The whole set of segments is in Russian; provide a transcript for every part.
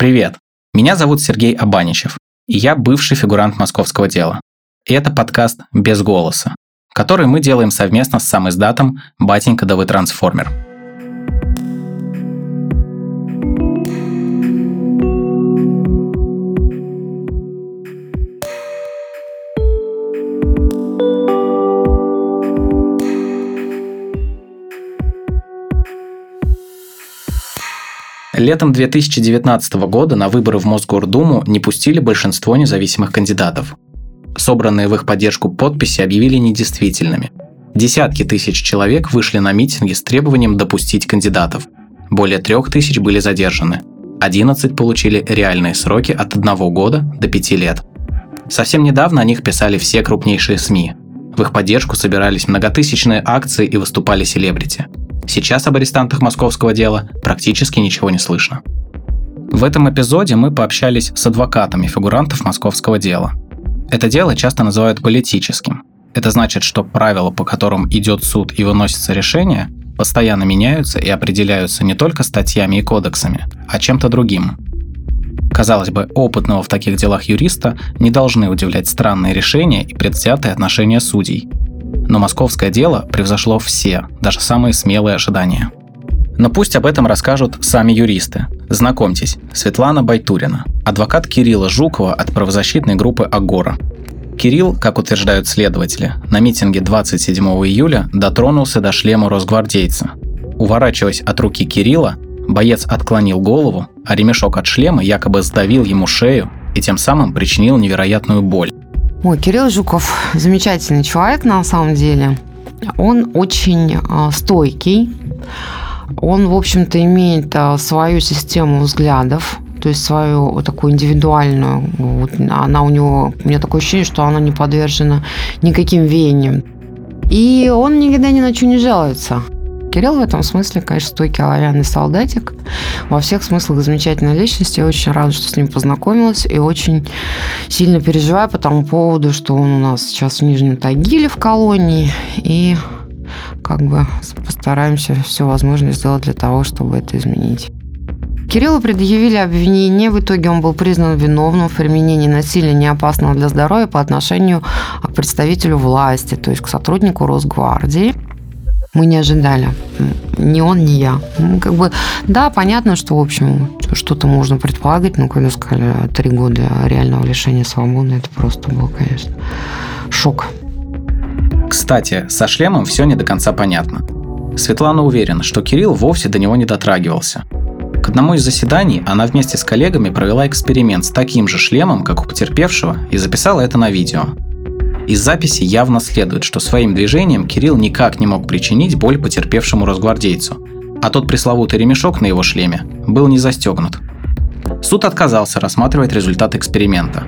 Привет! Меня зовут Сергей Абаничев, и я бывший фигурант московского дела. И это подкаст «Без голоса», который мы делаем совместно с сам издатом «Батенька да вы трансформер». Летом 2019 года на выборы в Мосгордуму не пустили большинство независимых кандидатов. Собранные в их поддержку подписи объявили недействительными. Десятки тысяч человек вышли на митинги с требованием допустить кандидатов. Более трех тысяч были задержаны. 11 получили реальные сроки от одного года до пяти лет. Совсем недавно о них писали все крупнейшие СМИ. В их поддержку собирались многотысячные акции и выступали селебрити – Сейчас об арестантах московского дела практически ничего не слышно. В этом эпизоде мы пообщались с адвокатами фигурантов московского дела. Это дело часто называют политическим. Это значит, что правила, по которым идет суд и выносится решение, постоянно меняются и определяются не только статьями и кодексами, а чем-то другим. Казалось бы, опытного в таких делах юриста не должны удивлять странные решения и предвзятые отношения судей, но московское дело превзошло все, даже самые смелые ожидания. Но пусть об этом расскажут сами юристы. Знакомьтесь, Светлана Байтурина, адвокат Кирилла Жукова от правозащитной группы «Агора». Кирилл, как утверждают следователи, на митинге 27 июля дотронулся до шлема росгвардейца. Уворачиваясь от руки Кирилла, боец отклонил голову, а ремешок от шлема якобы сдавил ему шею и тем самым причинил невероятную боль. Ой, Кирилл Жуков замечательный человек на самом деле. Он очень э, стойкий. Он, в общем-то, имеет э, свою систему взглядов, то есть свою вот такую индивидуальную. Вот, она у него, у меня такое ощущение, что она не подвержена никаким веяниям. И он никогда ни на что не жалуется. Кирилл в этом смысле, конечно, стойкий оловянный солдатик. Во всех смыслах замечательная личность. Я очень рада, что с ним познакомилась. И очень сильно переживаю по тому поводу, что он у нас сейчас в Нижнем Тагиле в колонии. И как бы постараемся все возможное сделать для того, чтобы это изменить. Кириллу предъявили обвинение. В итоге он был признан виновным в применении насилия неопасного для здоровья по отношению к представителю власти, то есть к сотруднику Росгвардии мы не ожидали. Ни он, ни я. Как бы, да, понятно, что, в общем, что-то можно предполагать, но когда сказали три года реального лишения свободы, это просто был, конечно, шок. Кстати, со шлемом все не до конца понятно. Светлана уверена, что Кирилл вовсе до него не дотрагивался. К одному из заседаний она вместе с коллегами провела эксперимент с таким же шлемом, как у потерпевшего, и записала это на видео – из записи явно следует, что своим движением Кирилл никак не мог причинить боль потерпевшему разгвардейцу, а тот пресловутый ремешок на его шлеме был не застегнут. Суд отказался рассматривать результат эксперимента.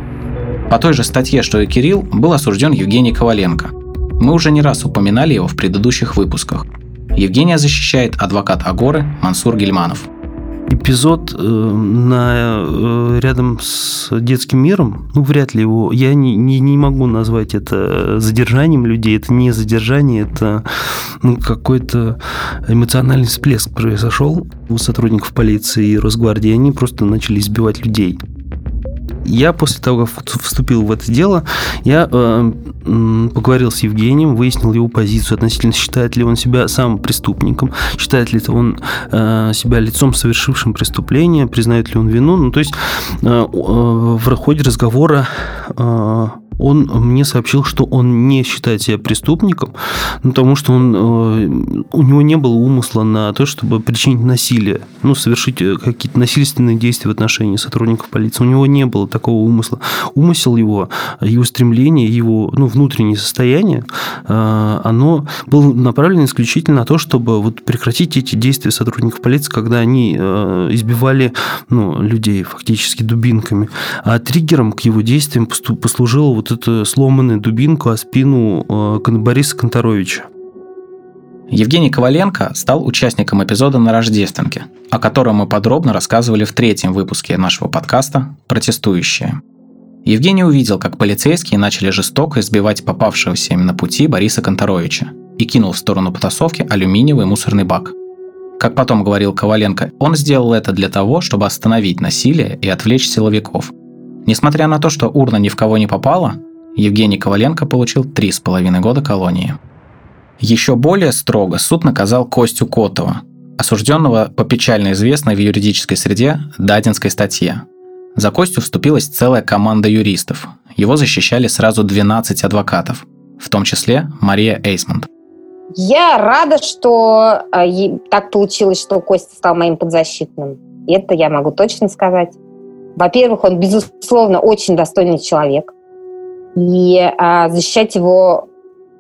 По той же статье, что и Кирилл, был осужден Евгений Коваленко. Мы уже не раз упоминали его в предыдущих выпусках. Евгения защищает адвокат Агоры Мансур Гельманов – эпизод э, на, э, рядом с детским миром, ну, вряд ли его, я не, не, не могу назвать это задержанием людей, это не задержание, это ну, какой-то эмоциональный всплеск произошел у сотрудников полиции и Росгвардии, они просто начали избивать людей я после того, как вступил в это дело, я э, поговорил с Евгением, выяснил его позицию относительно, считает ли он себя сам преступником, считает ли он э, себя лицом, совершившим преступление, признает ли он вину. Ну, то есть э, э, в ходе разговора э, он мне сообщил, что он не считает себя преступником, потому что он, э, у него не было умысла на то, чтобы причинить насилие, ну, совершить э, какие-то насильственные действия в отношении сотрудников полиции. У него не было такого умысла. Умысел его, его стремление, его ну, внутреннее состояние, э, оно было направлено исключительно на то, чтобы вот прекратить эти действия сотрудников полиции, когда они избивали ну, людей фактически дубинками. А триггером к его действиям послужило вот эту сломанную дубинку о спину э, Бориса Конторовича. Евгений Коваленко стал участником эпизода на Рождественке, о котором мы подробно рассказывали в третьем выпуске нашего подкаста «Протестующие». Евгений увидел, как полицейские начали жестоко избивать попавшегося им на пути Бориса Конторовича и кинул в сторону потасовки алюминиевый мусорный бак. Как потом говорил Коваленко, он сделал это для того, чтобы остановить насилие и отвлечь силовиков. Несмотря на то, что урна ни в кого не попала, Евгений Коваленко получил три с половиной года колонии. Еще более строго суд наказал Костю Котова, осужденного по печально известной в юридической среде Дадинской статье. За Костю вступилась целая команда юристов. Его защищали сразу 12 адвокатов, в том числе Мария Эйсмонт. Я рада, что э, так получилось, что Костя стал моим подзащитным. Это я могу точно сказать. Во-первых, он, безусловно, очень достойный человек. И э, защищать его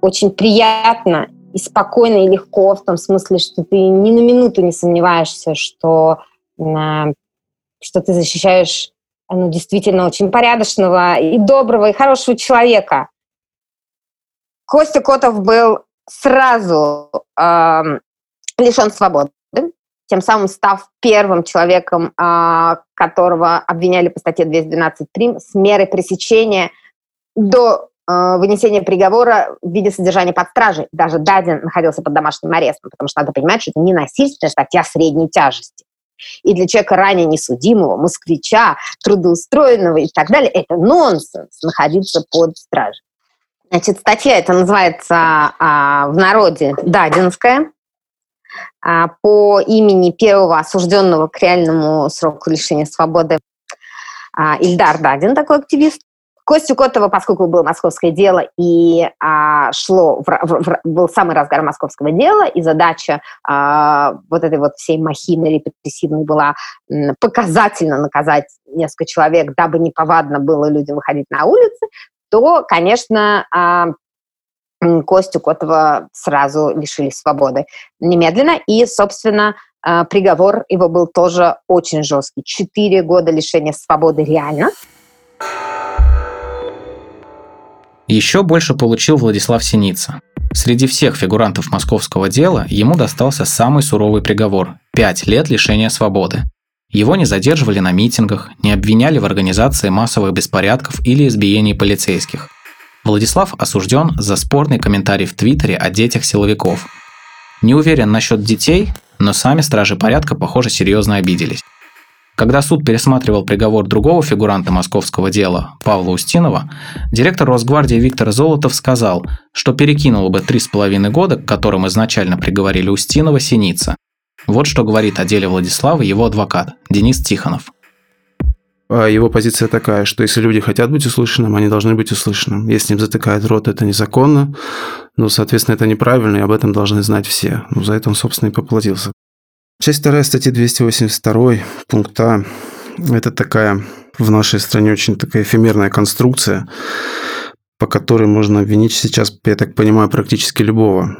очень приятно и спокойно и легко, в том смысле, что ты ни на минуту не сомневаешься, что, э, что ты защищаешь ну, действительно очень порядочного и доброго и хорошего человека. Костя Котов был сразу э, лишен свободы, тем самым став первым человеком, э, которого обвиняли по статье 212 прим с мерой пресечения до э, вынесения приговора в виде содержания под стражей. Даже Дадин находился под домашним арестом, потому что надо понимать, что это не насильственная статья средней тяжести. И для человека ранее несудимого, москвича, трудоустроенного и так далее, это нонсенс находиться под стражей. Значит, статья это называется а, в народе «Дадинская», а, по имени первого осужденного к реальному сроку лишения свободы а, Ильдар Дадин, такой активист. Костю Котова, поскольку было московское дело и а, шло, в, в, в, был самый разгар московского дела, и задача а, вот этой вот всей махины репрессивной была м, показательно наказать несколько человек, дабы неповадно было людям выходить на улицы, то, конечно, а, Костю Котова сразу лишили свободы немедленно. И, собственно, а, приговор его был тоже очень жесткий. Четыре года лишения свободы реально. Еще больше получил Владислав Синица. Среди всех фигурантов московского дела ему достался самый суровый приговор – 5 лет лишения свободы. Его не задерживали на митингах, не обвиняли в организации массовых беспорядков или избиении полицейских. Владислав осужден за спорный комментарий в Твиттере о детях силовиков. Не уверен насчет детей, но сами стражи порядка, похоже, серьезно обиделись. Когда суд пересматривал приговор другого фигуранта московского дела, Павла Устинова, директор Росгвардии Виктор Золотов сказал, что перекинул бы три с половиной года, к которым изначально приговорили Устинова, Синица. Вот что говорит о деле Владислава его адвокат Денис Тихонов. А его позиция такая, что если люди хотят быть услышанным, они должны быть услышанным. Если им затыкают рот, это незаконно. Ну, соответственно, это неправильно, и об этом должны знать все. Ну, за это он, собственно, и поплатился. Часть 2 статьи 282 пункта это такая в нашей стране очень такая эфемерная конструкция, по которой можно обвинить сейчас, я так понимаю, практически любого.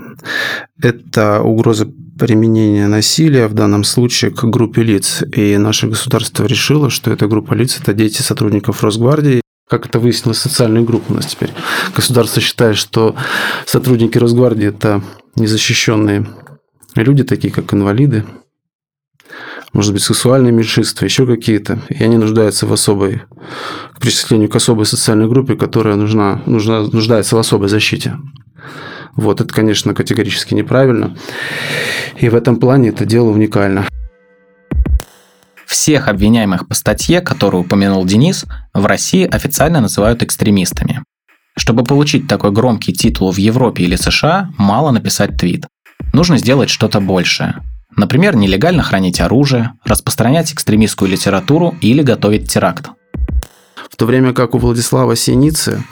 Это угроза применения насилия, в данном случае к группе лиц. И наше государство решило, что эта группа лиц – это дети сотрудников Росгвардии, как это выяснилось, социальные группы у нас теперь. Государство считает, что сотрудники Росгвардии – это незащищенные люди, такие как инвалиды, может быть, сексуальные меньшинства, еще какие-то, и они нуждаются в особой, к причислению к особой социальной группе, которая нужна, нужна, нуждается в особой защите. Вот, это, конечно, категорически неправильно. И в этом плане это дело уникально. Всех обвиняемых по статье, которую упомянул Денис, в России официально называют экстремистами. Чтобы получить такой громкий титул в Европе или США, мало написать твит. Нужно сделать что-то большее. Например, нелегально хранить оружие, распространять экстремистскую литературу или готовить теракт. В то время как у Владислава Синицы,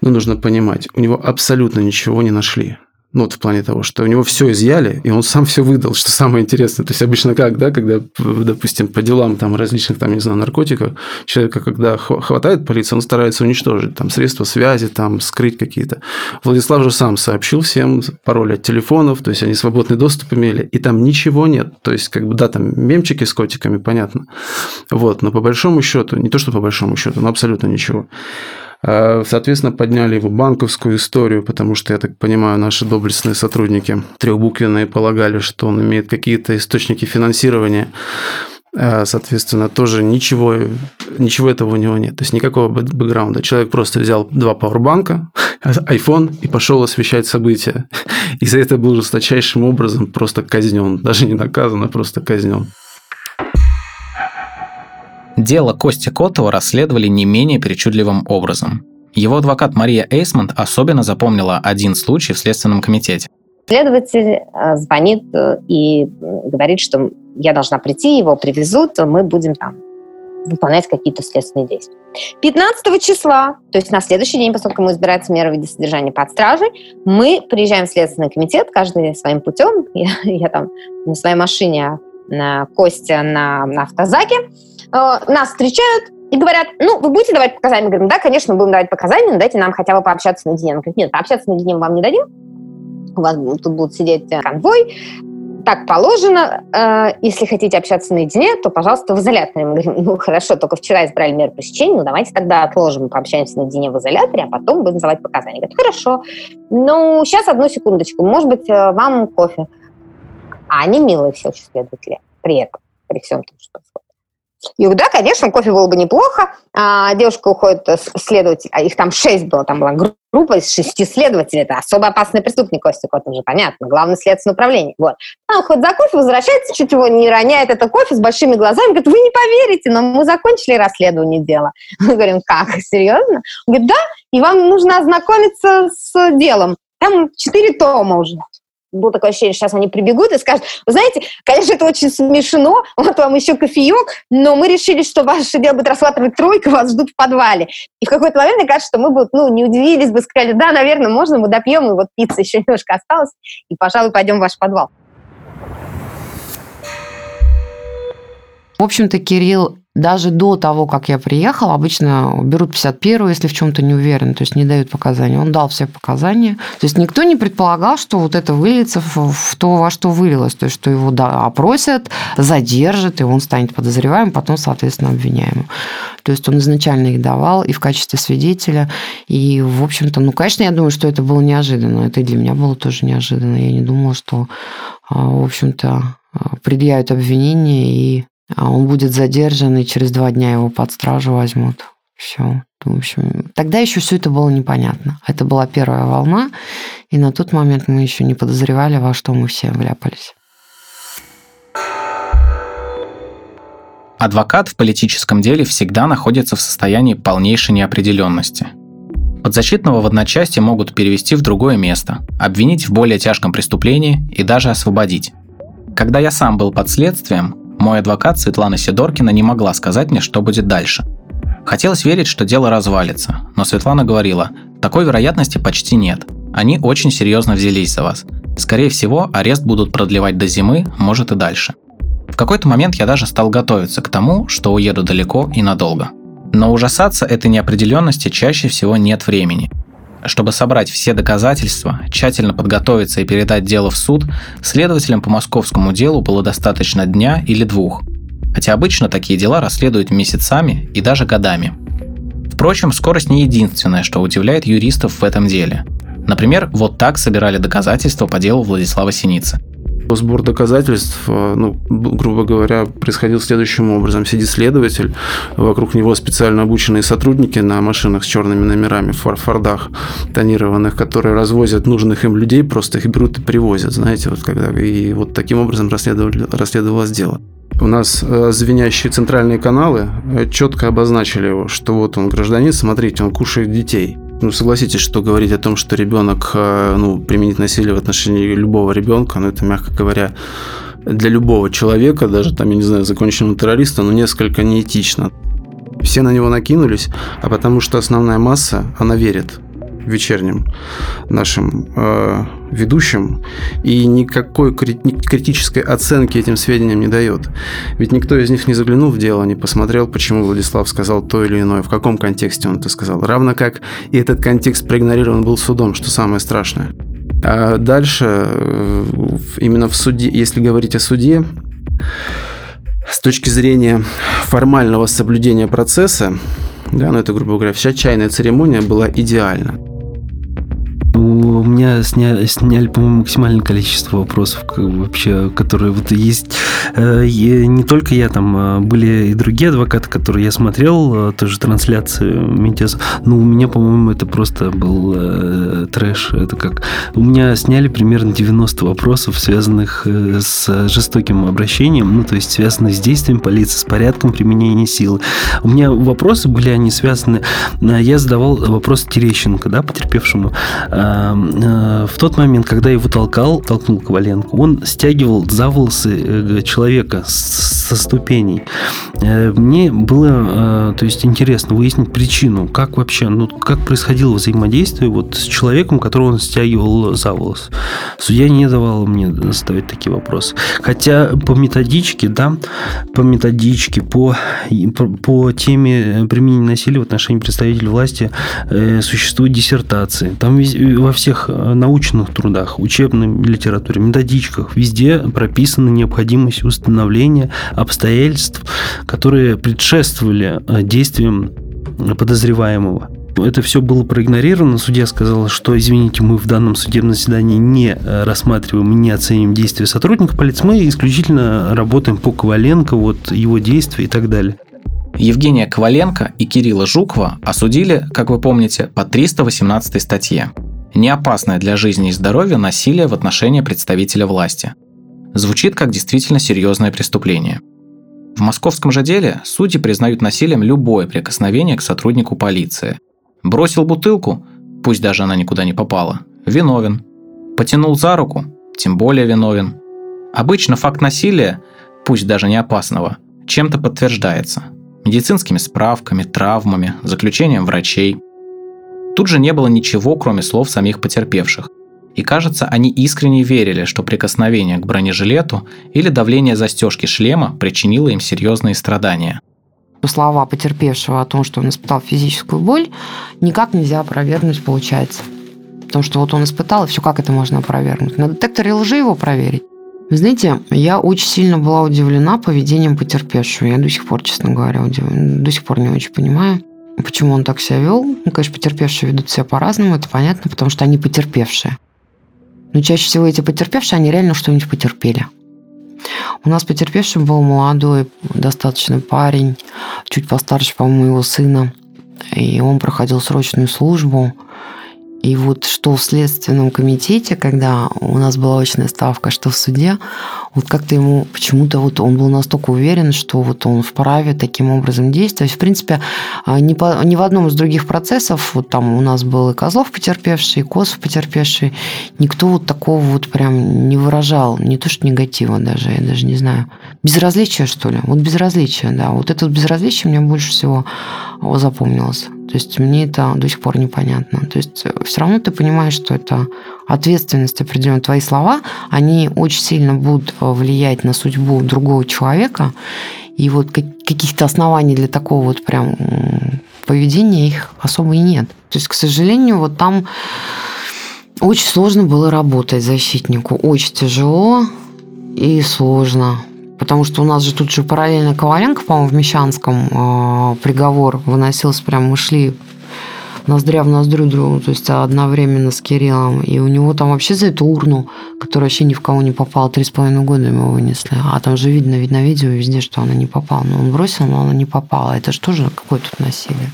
ну, нужно понимать, у него абсолютно ничего не нашли. Ну, вот в плане того, что у него все изъяли, и он сам все выдал, что самое интересное. То есть обычно как, да, когда, допустим, по делам там различных, там, не знаю, наркотиков, человека, когда хватает полиция, он старается уничтожить там средства связи, там, скрыть какие-то. Владислав же сам сообщил всем пароль от телефонов, то есть они свободный доступ имели, и там ничего нет. То есть, как бы, да, там мемчики с котиками, понятно. Вот, но по большому счету, не то, что по большому счету, но абсолютно ничего. А, соответственно, подняли его банковскую историю, потому что, я так понимаю, наши доблестные сотрудники трехбуквенные полагали, что он имеет какие-то источники финансирования. А, соответственно, тоже ничего, ничего этого у него нет. То есть никакого бэкграунда. Человек просто взял два пауэрбанка iPhone и пошел освещать события. И за это был жесточайшим образом просто казнен. Даже не наказан, а просто казнен. Дело Кости Котова расследовали не менее причудливым образом. Его адвокат Мария Эйсмонт особенно запомнила один случай в Следственном комитете. Следователь э, звонит э, и говорит, что я должна прийти, его привезут, мы будем там выполнять какие-то следственные действия. 15 числа, то есть на следующий день, поскольку мы избирается мера в виде содержания под стражей, мы приезжаем в Следственный комитет, каждый своим путем. Я, я там на своей машине, на Костя на, на автозаке. Э, нас встречают и говорят, ну, вы будете давать показания? Мы говорим, да, конечно, будем давать показания, но дайте нам хотя бы пообщаться наедине. Он говорит, нет, пообщаться наедине мы вам не дадим. У вас тут будут сидеть конвой, так положено. Э, если хотите общаться наедине, то, пожалуйста, в изоляторе. Мы говорим, ну, хорошо, только вчера избрали меру пресечения, ну, давайте тогда отложим, пообщаемся наедине в изоляторе, а потом будем давать показания. Говорит, хорошо. Ну, сейчас одну секундочку. Может быть, э, вам кофе? А они милые все следователи при этом, при всем том, что и говорю, да, конечно, кофе было бы неплохо. А, девушка уходит, э, следователь, а их там шесть было, там была группа из шести следователей. Это особо опасный преступник, Костя Кот, уже понятно, главное следственное управление. Вот. Она уходит за кофе, возвращается, чуть его не роняет это кофе с большими глазами, говорит, вы не поверите, но мы закончили расследование дела. Мы говорим, как, серьезно? Он говорит, да, и вам нужно ознакомиться с делом. Там четыре тома уже было такое ощущение, что сейчас они прибегут и скажут, вы знаете, конечно, это очень смешно, вот вам еще кофеек, но мы решили, что ваше дело будет рассматривать тройка, вас ждут в подвале. И в какой-то момент, мне кажется, что мы бы, ну, не удивились бы, сказали, да, наверное, можно, мы допьем, и вот пицца еще немножко осталась, и, пожалуй, пойдем в ваш подвал. В общем-то, Кирилл даже до того, как я приехала, обычно берут 51 если в чем-то не уверен, то есть не дают показания. Он дал все показания. То есть никто не предполагал, что вот это выльется в, то, во что вылилось. То есть что его да, опросят, задержат, и он станет подозреваемым, потом, соответственно, обвиняемым. То есть он изначально их давал и в качестве свидетеля. И, в общем-то, ну, конечно, я думаю, что это было неожиданно. Это и для меня было тоже неожиданно. Я не думала, что, а, в общем-то, а, предъявят обвинение и а он будет задержан, и через два дня его под стражу возьмут. Все. В общем, тогда еще все это было непонятно. Это была первая волна, и на тот момент мы еще не подозревали, во что мы все вляпались. Адвокат в политическом деле всегда находится в состоянии полнейшей неопределенности. Подзащитного в одночасье могут перевести в другое место, обвинить в более тяжком преступлении и даже освободить. Когда я сам был под следствием, мой адвокат Светлана Сидоркина не могла сказать мне, что будет дальше. Хотелось верить, что дело развалится, но Светлана говорила, такой вероятности почти нет. Они очень серьезно взялись за вас. Скорее всего, арест будут продлевать до зимы, может и дальше. В какой-то момент я даже стал готовиться к тому, что уеду далеко и надолго. Но ужасаться этой неопределенности чаще всего нет времени. Чтобы собрать все доказательства, тщательно подготовиться и передать дело в суд, следователям по московскому делу было достаточно дня или двух. Хотя обычно такие дела расследуют месяцами и даже годами. Впрочем, скорость не единственное, что удивляет юристов в этом деле. Например, вот так собирали доказательства по делу Владислава Синицы – Сбор доказательств, э, ну, грубо говоря, происходил следующим образом. Сидит следователь, вокруг него специально обученные сотрудники на машинах с черными номерами в фордах тонированных, которые развозят нужных им людей, просто их берут и привозят, знаете, вот когда... И вот таким образом расследовалось дело. У нас э, звенящие центральные каналы э, четко обозначили его, что вот он гражданин, смотрите, он кушает детей. Ну, согласитесь, что говорить о том, что ребенок, э, ну, применить насилие в отношении любого ребенка, ну, это, мягко говоря, для любого человека, даже там, я не знаю, законченного террориста, ну, несколько неэтично. Все на него накинулись, а потому что основная масса, она верит вечерним нашим э, ведущим и никакой критической оценки этим сведениям не дает. Ведь никто из них не заглянул в дело, не посмотрел, почему Владислав сказал то или иное, в каком контексте он это сказал. Равно как и этот контекст проигнорирован был судом, что самое страшное. А дальше, э, именно в суде, если говорить о суде, с точки зрения формального соблюдения процесса, да, ну это, грубо говоря, вся чайная церемония была идеальна меня сняли, сняли по-моему, максимальное количество вопросов вообще, которые вот есть. И не только я, там были и другие адвокаты, которые я смотрел, тоже трансляции Митяс. Ну, у меня, по-моему, это просто был э, трэш. Это как... У меня сняли примерно 90 вопросов, связанных с жестоким обращением, ну, то есть связанных с действием полиции, с порядком применения силы. У меня вопросы были, они связаны... Я задавал вопрос Терещенко, да, потерпевшему. В тот момент, когда его толкал, толкнул Коваленко, он стягивал за волосы э, человека со ступеней. Э, мне было, то есть, интересно выяснить причину, как вообще, ну, как происходило взаимодействие вот с человеком, которого он стягивал за волос. Судья не давал мне задавать такие вопросы. Хотя по методичке, да, по методичке, по, по, теме применения насилия в отношении представителей власти э, существуют диссертации. Там во всех э, научных трудах, учебной литературе, методичках, везде прописана необходимость установления обстоятельств, которые предшествовали э, действиям подозреваемого. Это все было проигнорировано. Судья сказал, что, извините, мы в данном судебном заседании не э, рассматриваем не оценим действия сотрудников полиции. Мы исключительно работаем по Коваленко, вот его действия и так далее. Евгения Коваленко и Кирилла Жукова осудили, как вы помните, по 318 статье. Неопасное для жизни и здоровья насилие в отношении представителя власти. Звучит как действительно серьезное преступление. В московском же деле судьи признают насилием любое прикосновение к сотруднику полиции. Бросил бутылку, пусть даже она никуда не попала, виновен. Потянул за руку, тем более виновен. Обычно факт насилия, пусть даже не опасного, чем-то подтверждается. Медицинскими справками, травмами, заключением врачей. Тут же не было ничего, кроме слов самих потерпевших. И кажется, они искренне верили, что прикосновение к бронежилету или давление застежки шлема причинило им серьезные страдания. Слова потерпевшего о том, что он испытал физическую боль, никак нельзя опровергнуть, получается. Потому что вот он испытал, и все, как это можно опровергнуть? На детекторе лжи его проверить. Вы знаете, я очень сильно была удивлена поведением потерпевшего. Я до сих пор, честно говоря, удивлена. До сих пор не очень понимаю, почему он так себя вел. Ну, конечно, потерпевшие ведут себя по-разному, это понятно, потому что они потерпевшие. Но чаще всего эти потерпевшие, они реально что-нибудь потерпели. У нас потерпевшим был молодой, достаточно парень, чуть постарше, по-моему, его сына. И он проходил срочную службу. И вот что в Следственном комитете, когда у нас была очная ставка, что в суде, вот как-то ему почему-то вот он был настолько уверен, что вот он вправе таким образом действовать. В принципе, а, ни, по, ни в одном из других процессов, вот там у нас был и Козлов потерпевший, и Косов потерпевший, никто вот такого вот прям не выражал, не то что негатива даже, я даже не знаю, безразличия что ли, вот безразличие, да, вот это безразличие мне больше всего запомнилось. То есть мне это до сих пор непонятно. То есть э, все равно ты понимаешь, что это ответственность определенная. Твои слова, они очень сильно будут э, влиять на судьбу другого человека. И вот каких-то оснований для такого вот прям поведения их особо и нет. То есть, к сожалению, вот там очень сложно было работать защитнику. Очень тяжело и сложно. Потому что у нас же тут же параллельно Коваленко, по-моему, в Мещанском э, приговор выносился, прям мы шли ноздря в ноздрю другу, то есть одновременно с Кириллом. И у него там вообще за эту урну, которая вообще ни в кого не попала, три с половиной года ему вынесли. А там же видно, видно видео везде, что она не попала. Но он бросил, но она не попала. Это же тоже какое тут насилие.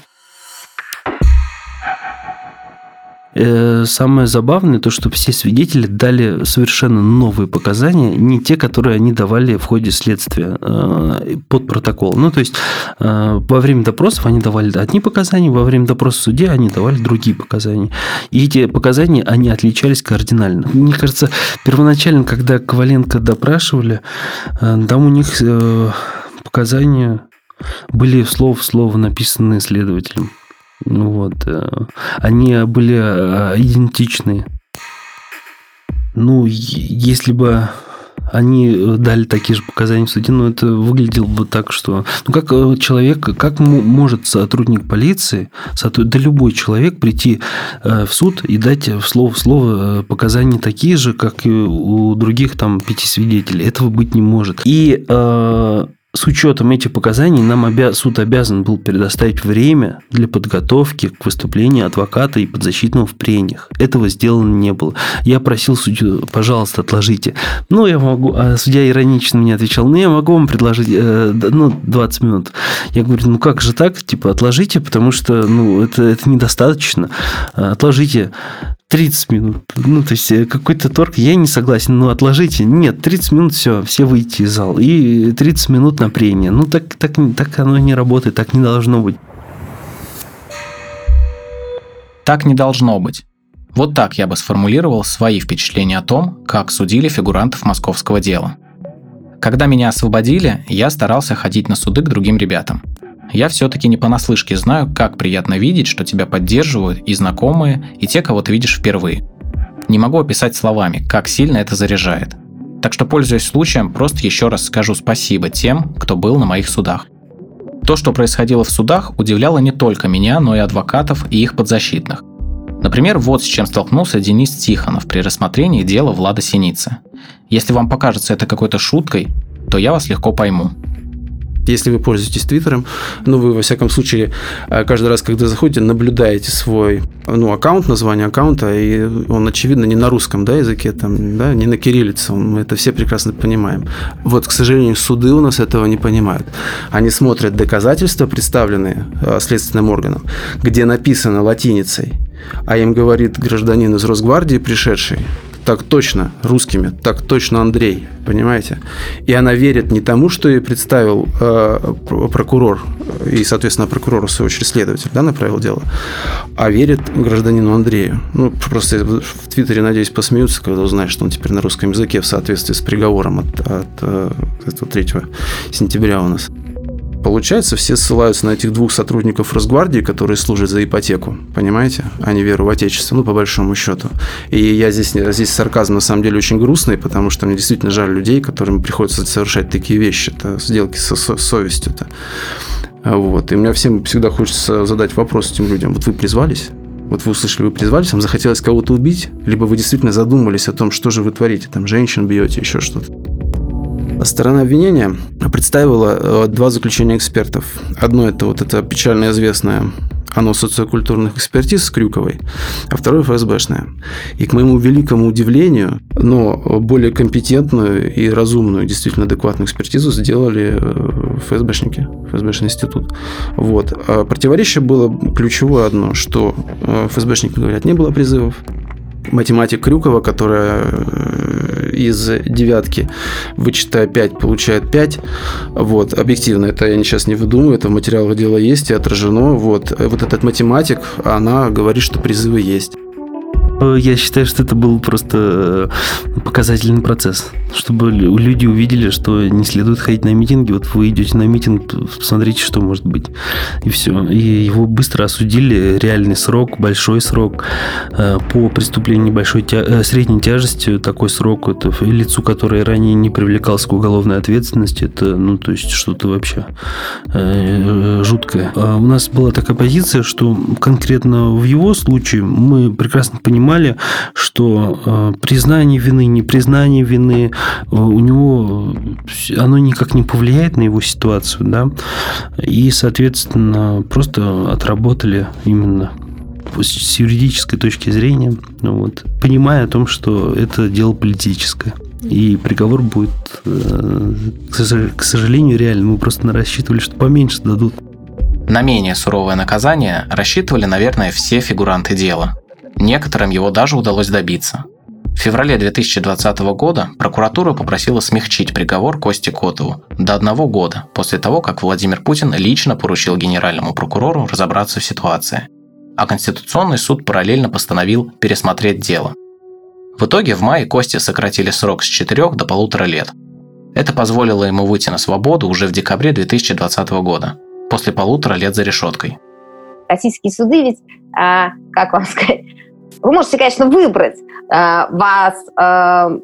Самое забавное то, что все свидетели дали совершенно новые показания, не те, которые они давали в ходе следствия э, под протокол. Ну, то есть э, во время допросов они давали одни показания, во время допроса в суде они давали другие показания. И эти показания, они отличались кардинально. Мне кажется, первоначально, когда Коваленко допрашивали, там у них показания были слово в слово написаны следователем. Ну вот. Э, они были э, идентичны. Ну, если бы они дали такие же показания в суде, но это выглядело бы так, что... Ну, как э, человек, как может сотрудник полиции, да любой человек прийти в суд и дать слово в слово показания такие же, как и у других там пяти свидетелей. Этого быть не может. И с учетом этих показаний нам обя... суд обязан был предоставить время для подготовки к выступлению адвоката и подзащитного в прениях. Этого сделано не было. Я просил судью, пожалуйста, отложите. Ну, я могу... А судья иронично мне отвечал, ну, я могу вам предложить, э, ну, 20 минут. Я говорю, ну, как же так? Типа, отложите, потому что, ну, это, это недостаточно. Отложите. 30 минут. Ну, то есть, э, какой-то торг, я не согласен, ну, отложите. Нет, 30 минут, все, все выйти из зала. И 30 минут на прение. Ну, так, так, так оно не работает, так не должно быть. Так не должно быть. Вот так я бы сформулировал свои впечатления о том, как судили фигурантов московского дела. Когда меня освободили, я старался ходить на суды к другим ребятам. Я все-таки не понаслышке знаю, как приятно видеть, что тебя поддерживают и знакомые, и те, кого ты видишь впервые. Не могу описать словами, как сильно это заряжает. Так что, пользуясь случаем, просто еще раз скажу спасибо тем, кто был на моих судах. То, что происходило в судах, удивляло не только меня, но и адвокатов и их подзащитных. Например, вот с чем столкнулся Денис Тихонов при рассмотрении дела Влада Синицы. Если вам покажется это какой-то шуткой, то я вас легко пойму. Если вы пользуетесь Твиттером, ну, вы, во всяком случае, э, каждый раз, когда заходите, наблюдаете свой, ну, аккаунт, название аккаунта, и он, очевидно, не на русском, да, языке, там, да, не на кириллице, мы это все прекрасно понимаем. Вот, к сожалению, суды у нас этого не понимают. Они смотрят доказательства, представленные э, следственным органом, где написано латиницей, а им говорит гражданин из Росгвардии, пришедший, так точно русскими, так точно Андрей, понимаете? И она верит не тому, что ей представил э, прокурор, и, соответственно, прокурор, в свою очередь, следователь, да, направил дело, а верит гражданину Андрею. Ну, просто в Твиттере, надеюсь, посмеются, когда узнают, что он теперь на русском языке в соответствии с приговором от, от, э, от 3 сентября у нас. Получается, все ссылаются на этих двух сотрудников Росгвардии, которые служат за ипотеку, понимаете, а не веру в Отечество, ну, по большому счету. И я здесь, здесь сарказм на самом деле очень грустный, потому что мне действительно жаль людей, которым приходится совершать такие вещи, это сделки со, со совестью-то. Вот. И мне всем всегда хочется задать вопрос этим людям. Вот вы призвались? Вот вы услышали, вы призвались, вам захотелось кого-то убить, либо вы действительно задумались о том, что же вы творите, там, женщин бьете, еще что-то. Сторона обвинения представила э, два заключения экспертов. Одно это вот это печально известное оно социокультурных экспертиз с Крюковой, а второе ФСБшное. И к моему великому удивлению, но более компетентную и разумную, действительно адекватную экспертизу сделали э, ФСБшники, ФСБшный институт. Вот. А противоречие было ключевое одно, что э, ФСБшники говорят, не было призывов, математик Крюкова, которая из девятки, вычитая 5, получает 5. Вот, объективно, это я сейчас не выдумываю, это в материалах дела есть и отражено. Вот, вот этот математик, она говорит, что призывы есть. Э, я считаю, что это был просто э, показательный процесс, чтобы люди увидели, что не следует ходить на митинги. Вот вы идете на митинг, посмотрите, что может быть. И все. И его быстро осудили. Реальный срок, большой срок. Э, по преступлению небольшой тя... средней тяжести такой срок. Это лицу, которое ранее не привлекалось к уголовной ответственности. Это, ну, то есть, что-то вообще жуткое. А у нас была такая позиция, что конкретно в его случае мы прекрасно понимаем, понимали, что э, признание вины, не признание вины э, у него оно никак не повлияет на его ситуацию, да, и, соответственно, просто отработали именно с юридической точки зрения, вот, понимая о том, что это дело политическое. И приговор будет, э, к сожалению, реально. Мы просто рассчитывали, что поменьше дадут. На менее суровое наказание рассчитывали, наверное, все фигуранты дела. Некоторым его даже удалось добиться. В феврале 2020 года прокуратура попросила смягчить приговор Кости Котову до одного года после того, как Владимир Путин лично поручил генеральному прокурору разобраться в ситуации. А Конституционный суд параллельно постановил пересмотреть дело. В итоге в мае Кости сократили срок с 4 до полутора лет. Это позволило ему выйти на свободу уже в декабре 2020 года, после полутора лет за решеткой. Российские суды ведь, а, как вам сказать, вы можете, конечно, выбрать. Э, вас э,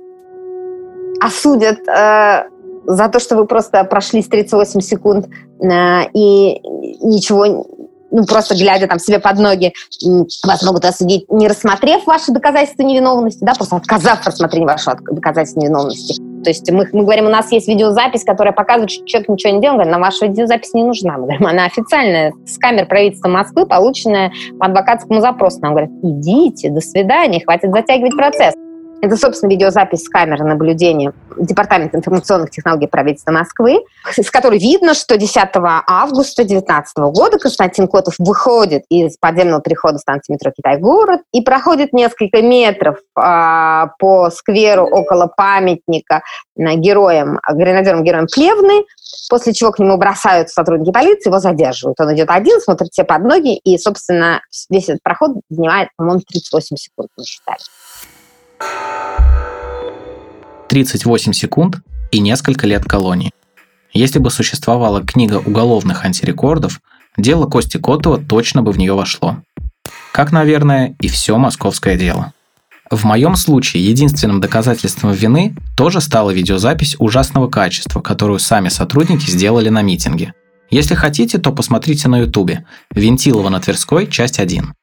осудят э, за то, что вы просто прошли с 38 секунд и ничего ну, просто глядя там себе под ноги, вас могут осудить, не рассмотрев ваши доказательства невиновности, да, просто отказав рассмотрению вашего доказательства невиновности. То есть мы, мы говорим, у нас есть видеозапись, которая показывает, что человек ничего не делал. Говорит, нам ваша видеозапись не нужна. Мы говорим, она официальная, с камер правительства Москвы, полученная по адвокатскому запросу. Нам говорят, идите, до свидания, хватит затягивать процесс. Это, собственно, видеозапись с камеры наблюдения Департамента информационных технологий правительства Москвы, с которой видно, что 10 августа 2019 года Константин Котов выходит из подземного перехода станции метро Китай-город и проходит несколько метров а, по скверу около памятника героям, гренадерам героям Плевны, после чего к нему бросаются сотрудники полиции, его задерживают. Он идет один, смотрит все под ноги, и, собственно, весь этот проход занимает, по-моему, 38 секунд, мы считали. 38 секунд и несколько лет колонии. Если бы существовала книга уголовных антирекордов, дело Кости Котова точно бы в нее вошло. Как, наверное, и все московское дело. В моем случае единственным доказательством вины тоже стала видеозапись ужасного качества, которую сами сотрудники сделали на митинге. Если хотите, то посмотрите на ютубе. Вентилова на Тверской, часть 1.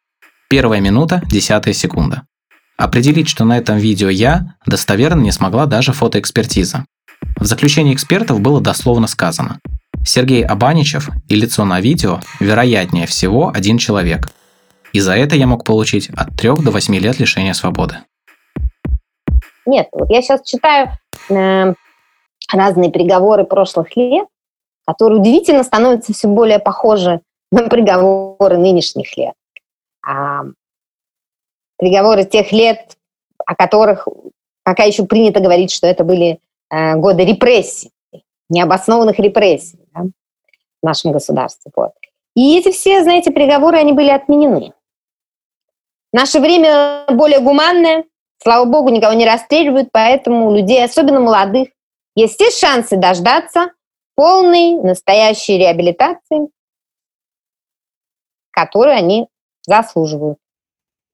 Первая минута, десятая секунда. Определить, что на этом видео я, достоверно не смогла даже фотоэкспертиза. В заключении экспертов было дословно сказано Сергей Абаничев и лицо на видео вероятнее всего один человек. И за это я мог получить от 3 до 8 лет лишения свободы. Нет, вот я сейчас читаю э, разные приговоры прошлых лет, которые удивительно становятся все более похожи на приговоры нынешних лет. А, приговоры тех лет, о которых пока еще принято говорить, что это были э, годы репрессий, необоснованных репрессий да, в нашем государстве. Вот. И эти все, знаете, приговоры, они были отменены. Наше время более гуманное, слава богу, никого не расстреливают, поэтому у людей, особенно молодых, есть все шансы дождаться полной, настоящей реабилитации, которую они заслуживают.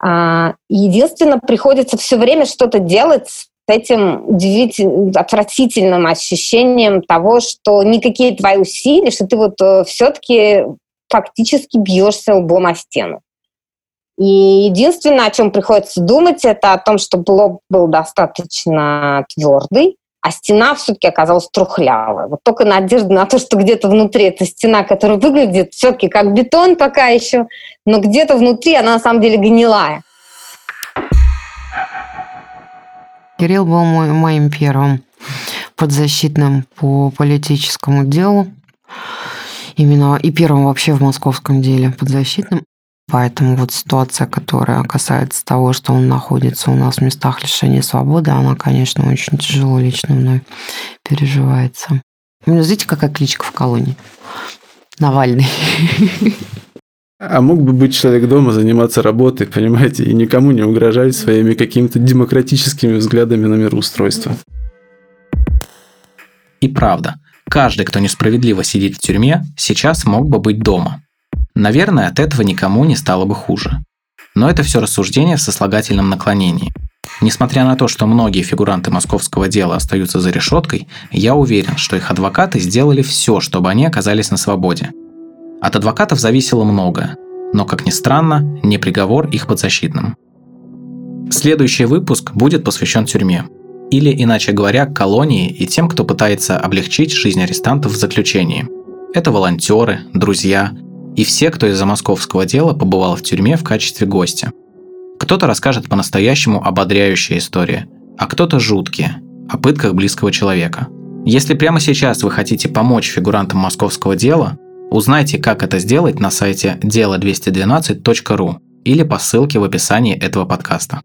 А, единственное, приходится все время что-то делать с этим удивительным, отвратительным ощущением того, что никакие твои усилия, что ты вот э, все-таки фактически бьешься лбом о стену. И единственное, о чем приходится думать, это о том, чтобы лоб был достаточно твердый, а стена все-таки оказалась трухлявая. Вот только надежда на то, что где-то внутри эта стена, которая выглядит все-таки как бетон пока еще, но где-то внутри она на самом деле гнилая. Кирилл был мой, моим первым подзащитным по политическому делу. Именно и первым вообще в московском деле подзащитным. Поэтому вот ситуация, которая касается того, что он находится у нас в местах лишения свободы, она, конечно, очень тяжело лично мной переживается. У меня, знаете, какая кличка в колонии? Навальный. А мог бы быть человек дома, заниматься работой, понимаете, и никому не угрожать своими какими-то демократическими взглядами на мироустройство. И правда, каждый, кто несправедливо сидит в тюрьме, сейчас мог бы быть дома. Наверное, от этого никому не стало бы хуже. Но это все рассуждение в сослагательном наклонении. Несмотря на то, что многие фигуранты московского дела остаются за решеткой, я уверен, что их адвокаты сделали все, чтобы они оказались на свободе. От адвокатов зависело многое, но, как ни странно, не приговор их подзащитным. Следующий выпуск будет посвящен тюрьме. Или, иначе говоря, колонии и тем, кто пытается облегчить жизнь арестантов в заключении. Это волонтеры, друзья, и все, кто из-за московского дела побывал в тюрьме в качестве гостя. Кто-то расскажет по-настоящему ободряющие истории, а кто-то жуткие, о пытках близкого человека. Если прямо сейчас вы хотите помочь фигурантам московского дела, узнайте, как это сделать на сайте дело212.ру или по ссылке в описании этого подкаста.